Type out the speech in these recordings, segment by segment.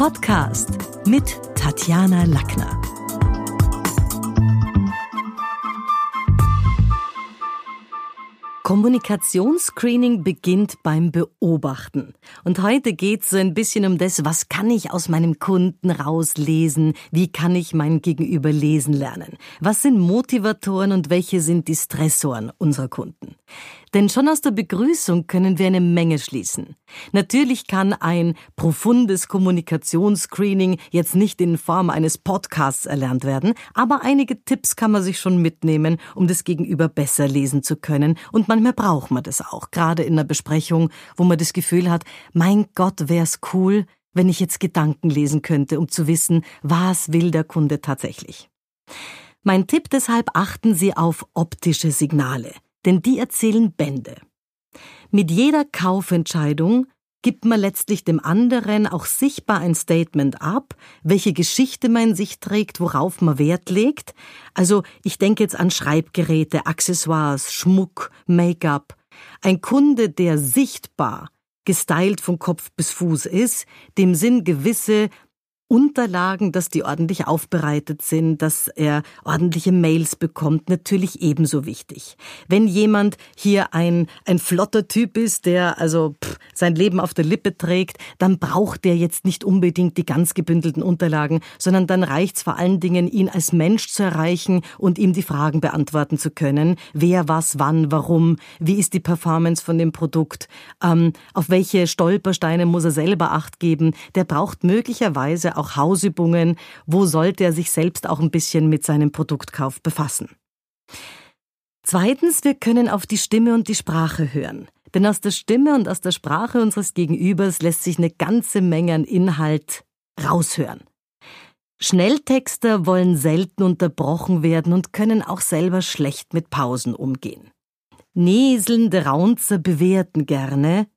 Podcast mit Tatjana Lackner. Kommunikationsscreening beginnt beim Beobachten. Und heute geht es so ein bisschen um das, was kann ich aus meinem Kunden rauslesen? Wie kann ich mein Gegenüber lesen lernen? Was sind Motivatoren und welche sind die Stressoren unserer Kunden? Denn schon aus der Begrüßung können wir eine Menge schließen. Natürlich kann ein profundes Kommunikationsscreening jetzt nicht in Form eines Podcasts erlernt werden, aber einige Tipps kann man sich schon mitnehmen, um das Gegenüber besser lesen zu können. Und manchmal braucht man das auch, gerade in einer Besprechung, wo man das Gefühl hat, mein Gott, wär's cool, wenn ich jetzt Gedanken lesen könnte, um zu wissen, was will der Kunde tatsächlich. Mein Tipp deshalb achten Sie auf optische Signale denn die erzählen Bände. Mit jeder Kaufentscheidung gibt man letztlich dem anderen auch sichtbar ein Statement ab, welche Geschichte man in sich trägt, worauf man Wert legt. Also ich denke jetzt an Schreibgeräte, Accessoires, Schmuck, Make-up. Ein Kunde, der sichtbar gestylt von Kopf bis Fuß ist, dem sind gewisse Unterlagen, dass die ordentlich aufbereitet sind, dass er ordentliche Mails bekommt, natürlich ebenso wichtig. Wenn jemand hier ein, ein flotter Typ ist, der also pff, sein Leben auf der Lippe trägt, dann braucht der jetzt nicht unbedingt die ganz gebündelten Unterlagen, sondern dann reicht's vor allen Dingen, ihn als Mensch zu erreichen und ihm die Fragen beantworten zu können. Wer, was, wann, warum, wie ist die Performance von dem Produkt, ähm, auf welche Stolpersteine muss er selber Acht geben. Der braucht möglicherweise auch Hausübungen, wo sollte er sich selbst auch ein bisschen mit seinem Produktkauf befassen. Zweitens, wir können auf die Stimme und die Sprache hören. Denn aus der Stimme und aus der Sprache unseres Gegenübers lässt sich eine ganze Menge an Inhalt raushören. Schnelltexter wollen selten unterbrochen werden und können auch selber schlecht mit Pausen umgehen. Näselnde Raunzer bewerten gerne,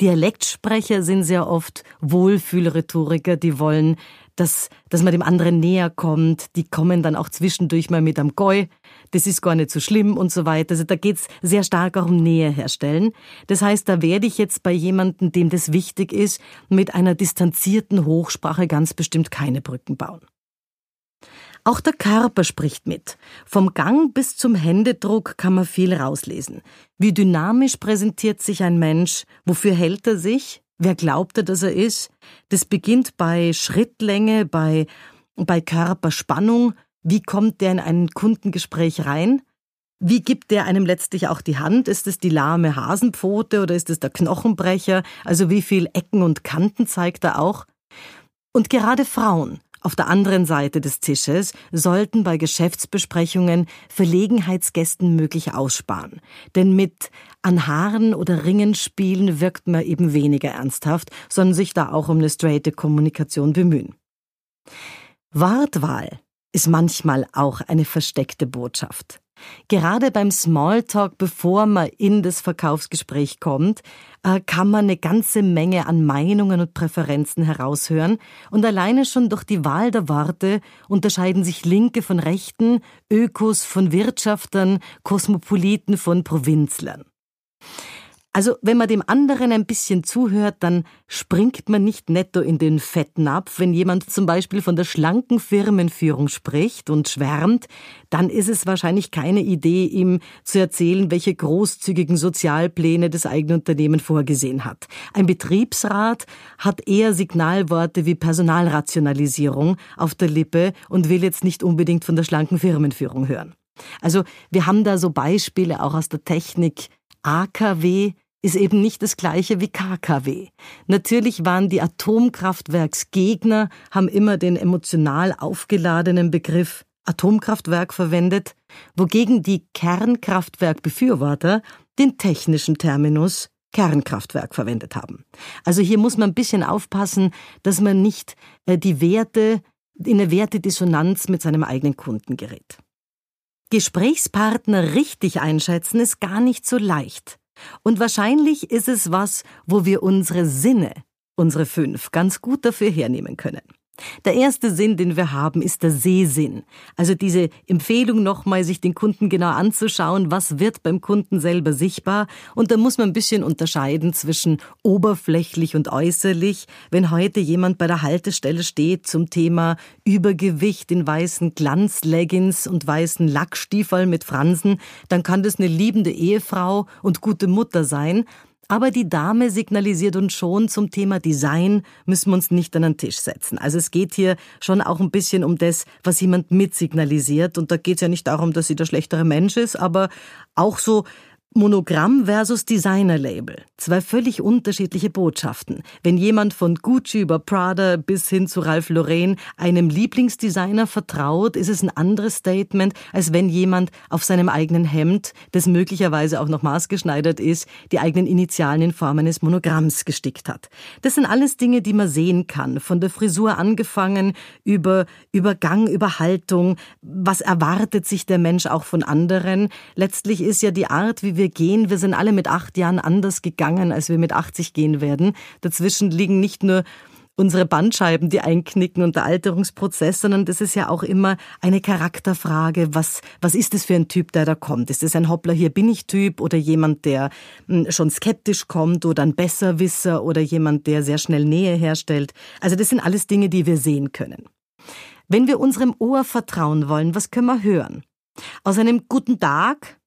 Dialektsprecher sind sehr oft Wohlfühlrhetoriker, die wollen, dass, dass man dem anderen näher kommt. Die kommen dann auch zwischendurch mal mit am Goi. Das ist gar nicht so schlimm und so weiter. Also da geht's sehr stark auch um Nähe herstellen. Das heißt, da werde ich jetzt bei jemandem, dem das wichtig ist, mit einer distanzierten Hochsprache ganz bestimmt keine Brücken bauen. Auch der Körper spricht mit. Vom Gang bis zum Händedruck kann man viel rauslesen. Wie dynamisch präsentiert sich ein Mensch? Wofür hält er sich? Wer glaubt er, dass er ist? Das beginnt bei Schrittlänge, bei, bei Körperspannung. Wie kommt der in ein Kundengespräch rein? Wie gibt der einem letztlich auch die Hand? Ist es die lahme Hasenpfote oder ist es der Knochenbrecher? Also wie viel Ecken und Kanten zeigt er auch? Und gerade Frauen auf der anderen Seite des Tisches sollten bei Geschäftsbesprechungen Verlegenheitsgästen möglich aussparen. Denn mit an Haaren oder Ringen spielen wirkt man eben weniger ernsthaft, sondern sich da auch um eine straighte Kommunikation bemühen. Wortwahl ist manchmal auch eine versteckte Botschaft. Gerade beim Smalltalk, bevor man in das Verkaufsgespräch kommt, äh, kann man eine ganze Menge an Meinungen und Präferenzen heraushören. Und alleine schon durch die Wahl der Worte unterscheiden sich Linke von Rechten, Ökos von Wirtschaftern, Kosmopoliten von Provinzlern. Also, wenn man dem anderen ein bisschen zuhört, dann springt man nicht netto in den Fettnapf. Wenn jemand zum Beispiel von der schlanken Firmenführung spricht und schwärmt, dann ist es wahrscheinlich keine Idee, ihm zu erzählen, welche großzügigen Sozialpläne das eigene Unternehmen vorgesehen hat. Ein Betriebsrat hat eher Signalworte wie Personalrationalisierung auf der Lippe und will jetzt nicht unbedingt von der schlanken Firmenführung hören. Also wir haben da so Beispiele auch aus der Technik. AKW ist eben nicht das gleiche wie KKW. Natürlich waren die Atomkraftwerksgegner, haben immer den emotional aufgeladenen Begriff Atomkraftwerk verwendet, wogegen die Kernkraftwerkbefürworter den technischen Terminus Kernkraftwerk verwendet haben. Also hier muss man ein bisschen aufpassen, dass man nicht äh, die Werte in eine Wertedissonanz mit seinem eigenen Kunden gerät. Gesprächspartner richtig einschätzen ist gar nicht so leicht. Und wahrscheinlich ist es was, wo wir unsere Sinne, unsere fünf, ganz gut dafür hernehmen können. Der erste Sinn, den wir haben, ist der Sehsinn. Also diese Empfehlung nochmal, sich den Kunden genau anzuschauen, was wird beim Kunden selber sichtbar. Und da muss man ein bisschen unterscheiden zwischen oberflächlich und äußerlich. Wenn heute jemand bei der Haltestelle steht zum Thema Übergewicht in weißen Glanzleggings und weißen Lackstiefeln mit Fransen, dann kann das eine liebende Ehefrau und gute Mutter sein. Aber die Dame signalisiert uns schon, zum Thema Design müssen wir uns nicht an den Tisch setzen. Also es geht hier schon auch ein bisschen um das, was jemand mitsignalisiert. Und da geht es ja nicht darum, dass sie der schlechtere Mensch ist, aber auch so, Monogramm versus Designer-Label. Zwei völlig unterschiedliche Botschaften. Wenn jemand von Gucci über Prada bis hin zu Ralph Lauren einem Lieblingsdesigner vertraut, ist es ein anderes Statement, als wenn jemand auf seinem eigenen Hemd, das möglicherweise auch noch maßgeschneidert ist, die eigenen Initialen in Form eines Monogramms gestickt hat. Das sind alles Dinge, die man sehen kann. Von der Frisur angefangen über Übergang, über Haltung. Was erwartet sich der Mensch auch von anderen? Letztlich ist ja die Art, wie wir wir gehen, wir sind alle mit acht Jahren anders gegangen, als wir mit 80 gehen werden. Dazwischen liegen nicht nur unsere Bandscheiben, die einknicken und der Alterungsprozess, sondern das ist ja auch immer eine Charakterfrage. Was, was ist das für ein Typ, der da kommt? Ist das ein Hoppler, hier bin ich Typ oder jemand, der hm, schon skeptisch kommt oder ein Besserwisser oder jemand, der sehr schnell Nähe herstellt? Also das sind alles Dinge, die wir sehen können. Wenn wir unserem Ohr vertrauen wollen, was können wir hören? Aus einem guten Tag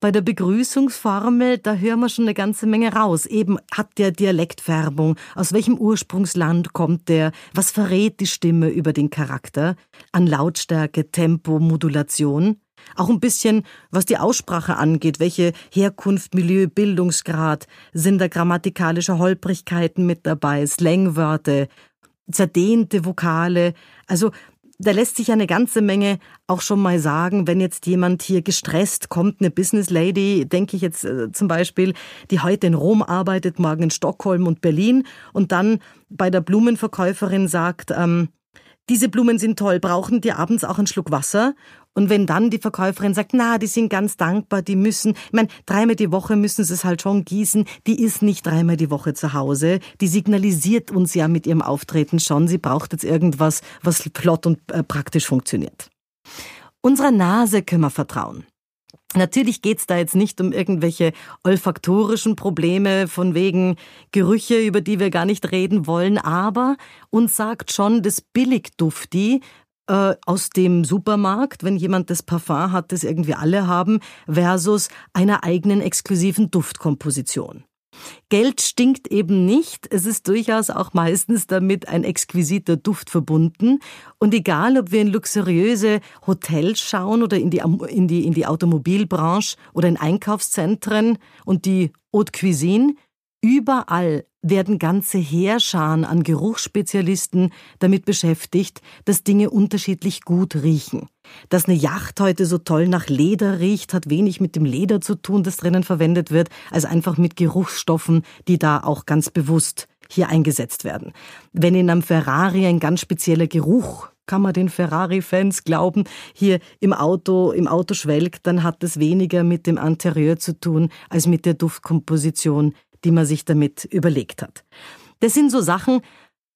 bei der Begrüßungsformel, da hören wir schon eine ganze Menge raus. Eben hat der Dialektfärbung, aus welchem Ursprungsland kommt der, was verrät die Stimme über den Charakter, an Lautstärke, Tempo, Modulation. Auch ein bisschen, was die Aussprache angeht, welche Herkunft, Milieu, Bildungsgrad, sind da grammatikalische Holprigkeiten mit dabei, Slangwörter, zerdehnte Vokale. Also da lässt sich eine ganze Menge auch schon mal sagen, wenn jetzt jemand hier gestresst kommt, eine Business Lady, denke ich jetzt äh, zum Beispiel, die heute in Rom arbeitet, morgen in Stockholm und Berlin und dann bei der Blumenverkäuferin sagt, ähm, diese Blumen sind toll, brauchen die abends auch einen Schluck Wasser? Und wenn dann die Verkäuferin sagt, na, die sind ganz dankbar, die müssen, ich meine, dreimal die Woche müssen sie es halt schon gießen, die ist nicht dreimal die Woche zu Hause, die signalisiert uns ja mit ihrem Auftreten schon, sie braucht jetzt irgendwas, was flott und äh, praktisch funktioniert. Unserer Nase können wir vertrauen. Natürlich geht's da jetzt nicht um irgendwelche olfaktorischen Probleme von wegen Gerüche, über die wir gar nicht reden wollen, aber uns sagt schon das Billigdufti äh, aus dem Supermarkt, wenn jemand das Parfum hat, das irgendwie alle haben, versus einer eigenen exklusiven Duftkomposition. Geld stinkt eben nicht. Es ist durchaus auch meistens damit ein exquisiter Duft verbunden. Und egal, ob wir in luxuriöse Hotels schauen oder in die, in die, in die Automobilbranche oder in Einkaufszentren und die Haute Cuisine, Überall werden ganze Heerscharen an Geruchsspezialisten damit beschäftigt, dass Dinge unterschiedlich gut riechen. Dass eine Yacht heute so toll nach Leder riecht, hat wenig mit dem Leder zu tun, das drinnen verwendet wird, als einfach mit Geruchsstoffen, die da auch ganz bewusst hier eingesetzt werden. Wenn in einem Ferrari ein ganz spezieller Geruch kann man den Ferrari-Fans glauben, hier im Auto, im Auto schwelgt, dann hat das weniger mit dem Interieur zu tun als mit der Duftkomposition, die man sich damit überlegt hat. Das sind so Sachen,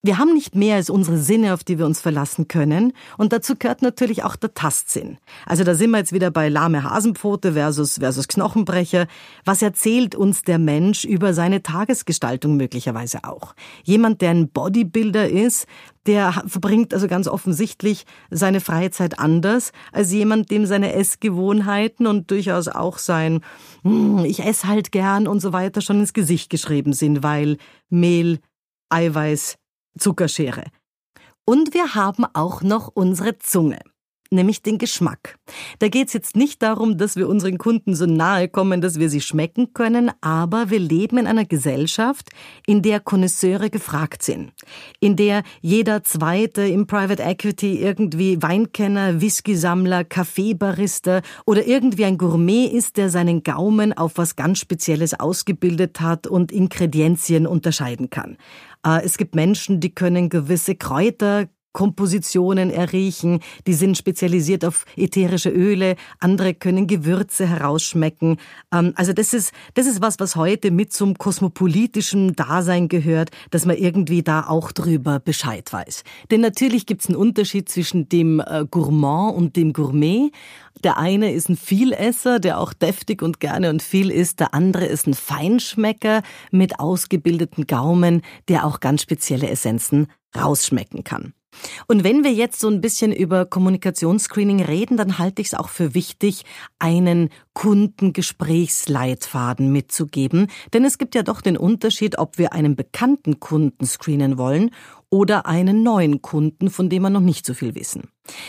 wir haben nicht mehr als unsere Sinne, auf die wir uns verlassen können. Und dazu gehört natürlich auch der Tastsinn. Also da sind wir jetzt wieder bei lahme Hasenpfote versus, versus Knochenbrecher. Was erzählt uns der Mensch über seine Tagesgestaltung möglicherweise auch? Jemand, der ein Bodybuilder ist, der verbringt also ganz offensichtlich seine Freizeit anders als jemand, dem seine Essgewohnheiten und durchaus auch sein, hm, ich esse halt gern und so weiter schon ins Gesicht geschrieben sind, weil Mehl, Eiweiß, Zuckerschere. Und wir haben auch noch unsere Zunge nämlich den Geschmack. Da geht's jetzt nicht darum, dass wir unseren Kunden so nahe kommen, dass wir sie schmecken können, aber wir leben in einer Gesellschaft, in der Konnoisseure gefragt sind, in der jeder Zweite im Private Equity irgendwie Weinkenner, Whisky-Sammler, Kaffeebarista oder irgendwie ein Gourmet ist, der seinen Gaumen auf was ganz Spezielles ausgebildet hat und Ingredienzien unterscheiden kann. Äh, es gibt Menschen, die können gewisse Kräuter Kompositionen erriechen, die sind spezialisiert auf ätherische Öle, andere können Gewürze herausschmecken. Ähm, also das ist, das ist was, was heute mit zum kosmopolitischen Dasein gehört, dass man irgendwie da auch drüber Bescheid weiß. Denn natürlich gibt es einen Unterschied zwischen dem äh, Gourmand und dem Gourmet. Der eine ist ein Vielesser, der auch deftig und gerne und viel isst. Der andere ist ein Feinschmecker mit ausgebildeten Gaumen, der auch ganz spezielle Essenzen rausschmecken kann. Und wenn wir jetzt so ein bisschen über Kommunikationsscreening reden, dann halte ich es auch für wichtig, einen Kundengesprächsleitfaden mitzugeben. Denn es gibt ja doch den Unterschied, ob wir einen bekannten Kunden screenen wollen oder einen neuen Kunden, von dem wir noch nicht so viel wissen.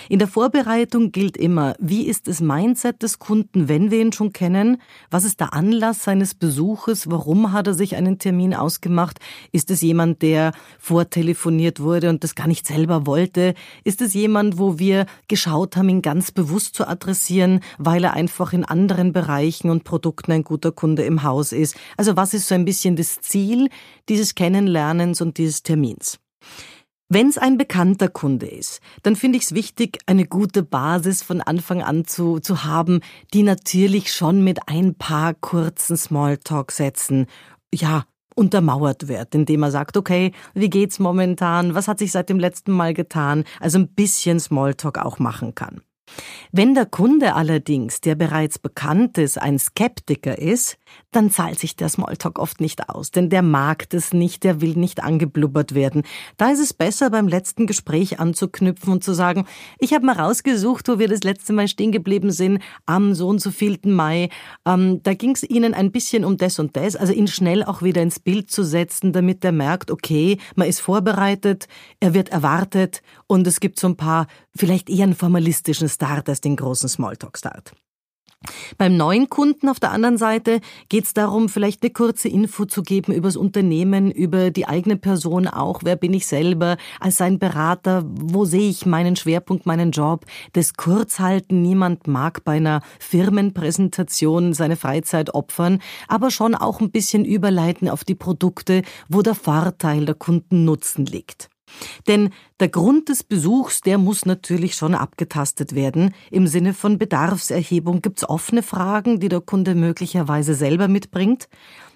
In der Vorbereitung gilt immer, wie ist das Mindset des Kunden, wenn wir ihn schon kennen? Was ist der Anlass seines Besuches? Warum hat er sich einen Termin ausgemacht? Ist es jemand, der vortelefoniert wurde und das gar nicht selber wollte? Ist es jemand, wo wir geschaut haben, ihn ganz bewusst zu adressieren, weil er einfach in anderen Bereichen und Produkten ein guter Kunde im Haus ist? Also was ist so ein bisschen das Ziel dieses Kennenlernens und dieses Termins? Wenn es ein bekannter Kunde ist, dann finde ich es wichtig, eine gute Basis von Anfang an zu, zu haben, die natürlich schon mit ein paar kurzen Smalltalk-Sätzen, ja, untermauert wird, indem man sagt, okay, wie geht's momentan? Was hat sich seit dem letzten Mal getan? Also ein bisschen Smalltalk auch machen kann. Wenn der Kunde allerdings, der bereits bekannt ist, ein Skeptiker ist, dann zahlt sich der Smalltalk oft nicht aus, denn der mag das nicht, der will nicht angeblubbert werden. Da ist es besser, beim letzten Gespräch anzuknüpfen und zu sagen, ich habe mal rausgesucht, wo wir das letzte Mal stehen geblieben sind, am so und so vielten Mai. Ähm, da ging es Ihnen ein bisschen um das und das, also ihn schnell auch wieder ins Bild zu setzen, damit er merkt, okay, man ist vorbereitet, er wird erwartet und es gibt so ein paar vielleicht eher einen formalistischen Start als den großen Smalltalk-Start. Beim neuen Kunden auf der anderen Seite geht es darum, vielleicht eine kurze Info zu geben über das Unternehmen, über die eigene Person auch. Wer bin ich selber als sein Berater? Wo sehe ich meinen Schwerpunkt, meinen Job? Das Kurzhalten. Niemand mag bei einer Firmenpräsentation seine Freizeit opfern, aber schon auch ein bisschen überleiten auf die Produkte, wo der Vorteil der Kunden Nutzen liegt. Denn der Grund des Besuchs, der muss natürlich schon abgetastet werden. Im Sinne von Bedarfserhebung gibt's offene Fragen, die der Kunde möglicherweise selber mitbringt.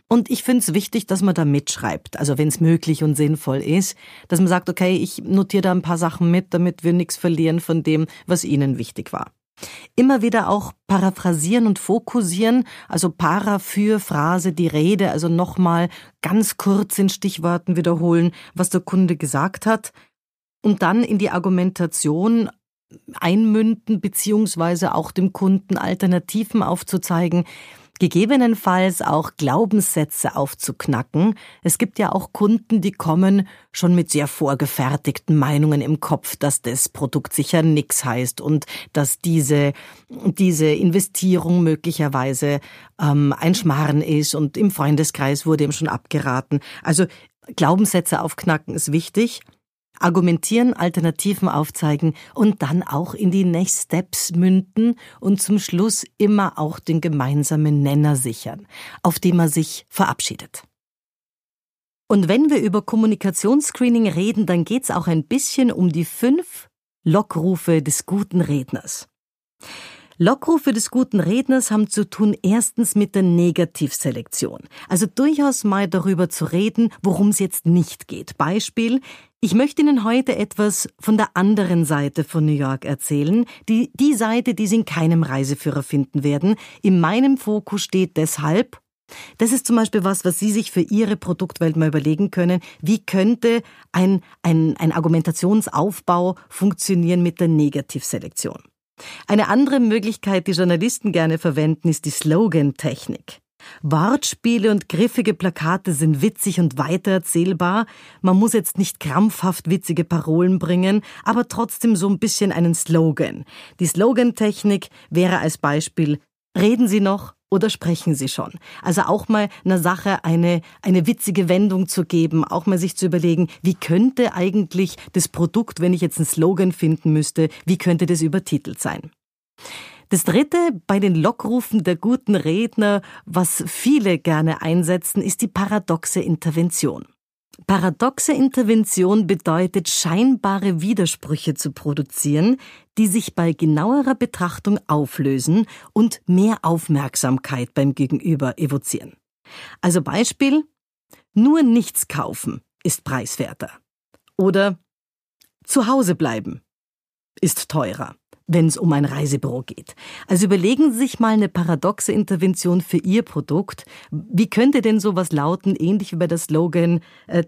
Und ich finde es wichtig, dass man da mitschreibt, also wenn es möglich und sinnvoll ist, dass man sagt, okay, ich notiere da ein paar Sachen mit, damit wir nichts verlieren von dem, was Ihnen wichtig war. Immer wieder auch paraphrasieren und fokussieren, also para für Phrase, die Rede, also nochmal ganz kurz in Stichworten wiederholen, was der Kunde gesagt hat und dann in die Argumentation einmünden, beziehungsweise auch dem Kunden Alternativen aufzuzeigen, gegebenenfalls auch Glaubenssätze aufzuknacken. Es gibt ja auch Kunden, die kommen schon mit sehr vorgefertigten Meinungen im Kopf, dass das Produkt sicher nix heißt und dass diese, diese Investierung möglicherweise ähm, ein Schmarren ist und im Freundeskreis wurde ihm schon abgeraten. Also Glaubenssätze aufknacken ist wichtig argumentieren, Alternativen aufzeigen und dann auch in die Next Steps münden und zum Schluss immer auch den gemeinsamen Nenner sichern, auf dem er sich verabschiedet. Und wenn wir über Kommunikationsscreening reden, dann geht's auch ein bisschen um die fünf Lockrufe des guten Redners. Lockrufe des guten Redners haben zu tun erstens mit der Negativselektion. Also durchaus mal darüber zu reden, worum es jetzt nicht geht. Beispiel, ich möchte Ihnen heute etwas von der anderen Seite von New York erzählen. Die, die Seite, die Sie in keinem Reiseführer finden werden. In meinem Fokus steht deshalb, das ist zum Beispiel was, was Sie sich für Ihre Produktwelt mal überlegen können. Wie könnte ein, ein, ein Argumentationsaufbau funktionieren mit der Negativselektion? Eine andere Möglichkeit, die Journalisten gerne verwenden, ist die Slogan-Technik. Wortspiele und griffige Plakate sind witzig und weitererzählbar. Man muss jetzt nicht krampfhaft witzige Parolen bringen, aber trotzdem so ein bisschen einen Slogan. Die Slogan-Technik wäre als Beispiel Reden Sie noch? Oder sprechen Sie schon? Also auch mal einer Sache eine, eine witzige Wendung zu geben, auch mal sich zu überlegen, wie könnte eigentlich das Produkt, wenn ich jetzt einen Slogan finden müsste, wie könnte das übertitelt sein? Das dritte bei den Lockrufen der guten Redner, was viele gerne einsetzen, ist die paradoxe Intervention. Paradoxe Intervention bedeutet, scheinbare Widersprüche zu produzieren, die sich bei genauerer Betrachtung auflösen und mehr Aufmerksamkeit beim Gegenüber evozieren. Also Beispiel, nur nichts kaufen ist preiswerter. Oder zu Hause bleiben ist teurer wenn es um ein Reisebüro geht. Also überlegen Sie sich mal eine paradoxe Intervention für Ihr Produkt. Wie könnte denn sowas lauten, ähnlich wie bei der Slogan äh,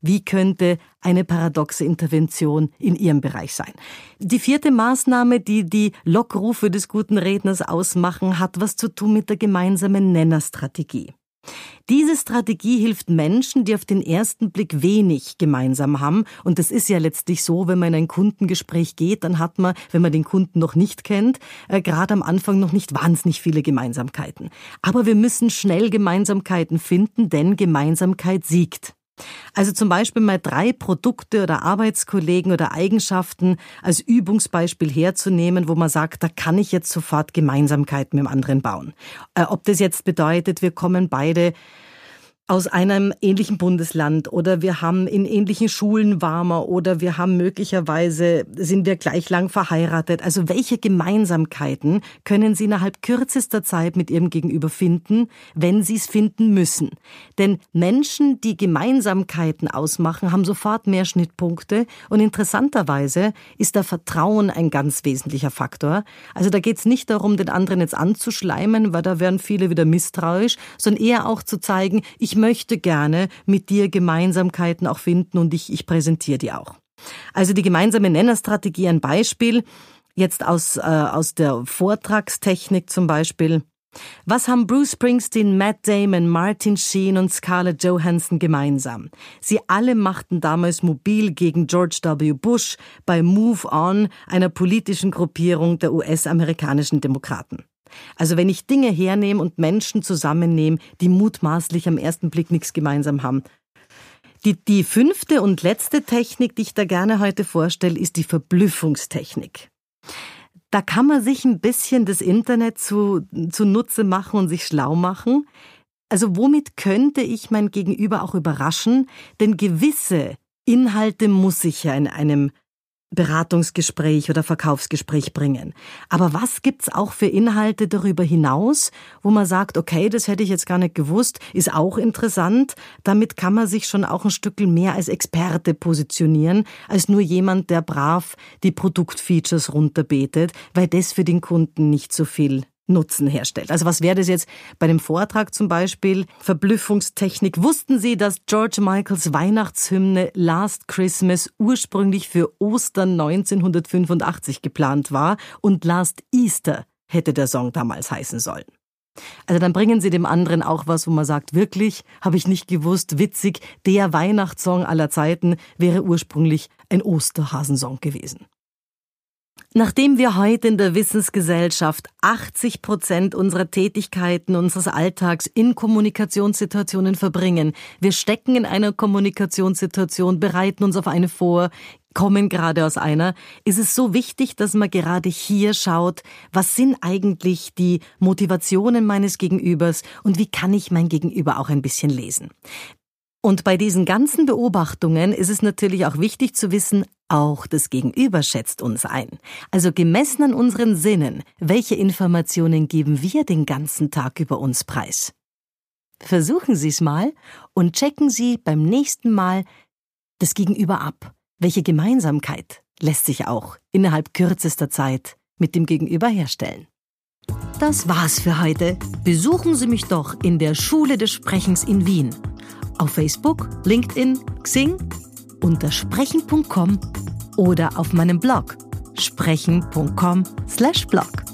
wie könnte eine paradoxe Intervention in Ihrem Bereich sein? Die vierte Maßnahme, die die Lockrufe des guten Redners ausmachen, hat was zu tun mit der gemeinsamen Nennerstrategie. Diese Strategie hilft Menschen, die auf den ersten Blick wenig gemeinsam haben. Und das ist ja letztlich so, wenn man in ein Kundengespräch geht, dann hat man, wenn man den Kunden noch nicht kennt, äh, gerade am Anfang noch nicht wahnsinnig viele Gemeinsamkeiten. Aber wir müssen schnell Gemeinsamkeiten finden, denn Gemeinsamkeit siegt. Also zum Beispiel mal drei Produkte oder Arbeitskollegen oder Eigenschaften als Übungsbeispiel herzunehmen, wo man sagt, da kann ich jetzt sofort Gemeinsamkeiten mit dem anderen bauen. Äh, ob das jetzt bedeutet, wir kommen beide aus einem ähnlichen Bundesland oder wir haben in ähnlichen Schulen warmer oder wir haben möglicherweise, sind wir gleich lang verheiratet. Also welche Gemeinsamkeiten können Sie innerhalb kürzester Zeit mit Ihrem Gegenüber finden, wenn Sie es finden müssen? Denn Menschen, die Gemeinsamkeiten ausmachen, haben sofort mehr Schnittpunkte und interessanterweise ist da Vertrauen ein ganz wesentlicher Faktor. Also da geht es nicht darum, den anderen jetzt anzuschleimen, weil da werden viele wieder misstrauisch, sondern eher auch zu zeigen, ich ich möchte gerne mit dir Gemeinsamkeiten auch finden und ich, ich präsentiere die auch. Also die gemeinsame Nennerstrategie, ein Beispiel, jetzt aus, äh, aus der Vortragstechnik zum Beispiel. Was haben Bruce Springsteen, Matt Damon, Martin Sheen und Scarlett Johansson gemeinsam? Sie alle machten damals mobil gegen George W. Bush bei Move On, einer politischen Gruppierung der US-amerikanischen Demokraten. Also wenn ich Dinge hernehme und Menschen zusammennehme, die mutmaßlich am ersten Blick nichts gemeinsam haben. Die, die fünfte und letzte Technik, die ich da gerne heute vorstelle, ist die Verblüffungstechnik. Da kann man sich ein bisschen das Internet zu, zunutze machen und sich schlau machen. Also womit könnte ich mein Gegenüber auch überraschen? Denn gewisse Inhalte muss ich ja in einem Beratungsgespräch oder Verkaufsgespräch bringen. Aber was gibt's auch für Inhalte darüber hinaus, wo man sagt, okay, das hätte ich jetzt gar nicht gewusst, ist auch interessant. Damit kann man sich schon auch ein Stück mehr als Experte positionieren, als nur jemand, der brav die Produktfeatures runterbetet, weil das für den Kunden nicht so viel Nutzen herstellt. Also was wäre das jetzt bei dem Vortrag zum Beispiel? Verblüffungstechnik. Wussten Sie, dass George Michaels Weihnachtshymne Last Christmas ursprünglich für Ostern 1985 geplant war und Last Easter hätte der Song damals heißen sollen? Also dann bringen Sie dem anderen auch was, wo man sagt, wirklich, habe ich nicht gewusst, witzig, der Weihnachtssong aller Zeiten wäre ursprünglich ein Osterhasensong gewesen. Nachdem wir heute in der Wissensgesellschaft 80 Prozent unserer Tätigkeiten, unseres Alltags in Kommunikationssituationen verbringen, wir stecken in einer Kommunikationssituation, bereiten uns auf eine vor, kommen gerade aus einer, ist es so wichtig, dass man gerade hier schaut, was sind eigentlich die Motivationen meines Gegenübers und wie kann ich mein Gegenüber auch ein bisschen lesen. Und bei diesen ganzen Beobachtungen ist es natürlich auch wichtig zu wissen, auch das Gegenüber schätzt uns ein. Also gemessen an unseren Sinnen, welche Informationen geben wir den ganzen Tag über uns preis? Versuchen Sie es mal und checken Sie beim nächsten Mal das Gegenüber ab. Welche Gemeinsamkeit lässt sich auch innerhalb kürzester Zeit mit dem Gegenüber herstellen? Das war's für heute. Besuchen Sie mich doch in der Schule des Sprechens in Wien auf Facebook, LinkedIn, Xing, unter sprechen.com oder auf meinem Blog sprechen.com/blog.